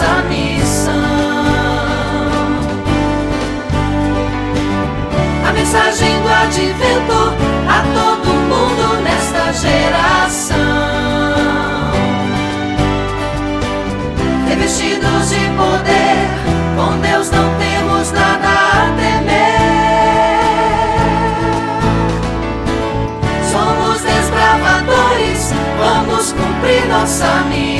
nossa missão. A mensagem do advento a todo mundo nesta geração. Revestidos de poder, com Deus não temos nada a temer. Somos desbravadores, vamos cumprir nossa missão.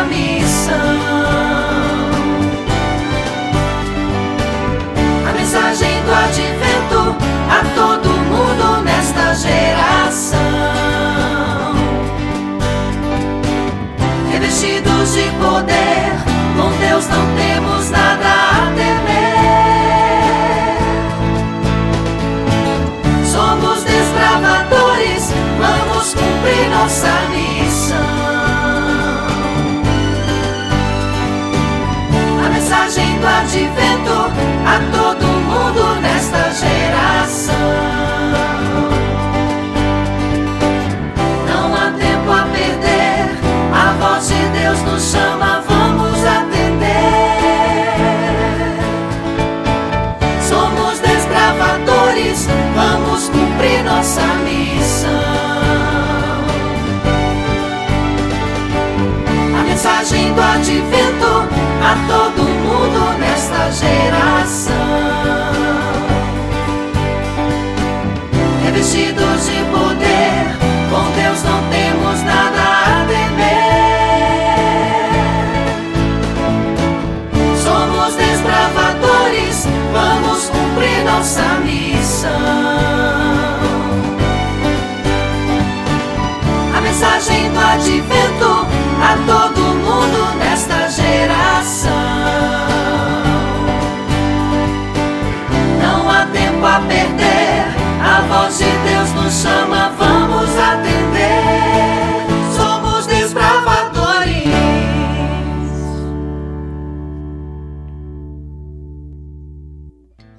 não temos nada a temer. Somos desbravadores, vamos cumprir nossa missão. A mensagem do advento a todo mundo nesta geração. Não há tempo a perder, a voz de Deus nos chama, os desbravadores, vamos cumprir nossa missão. A mensagem do advento a todo mundo nesta geração. Não há tempo a perder, a voz de Deus nos chama.